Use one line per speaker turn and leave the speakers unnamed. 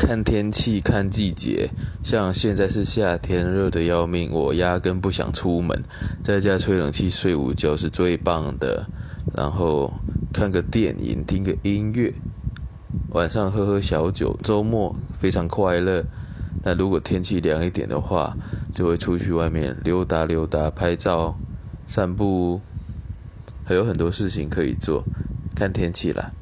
看天气，看季节。像现在是夏天，热得要命，我压根不想出门，在家吹冷气睡午觉是最棒的。然后看个电影，听个音乐，晚上喝喝小酒，周末非常快乐。那如果天气凉一点的话，就会出去外面溜达溜达，拍照、散步，还有很多事情可以做。看天气啦。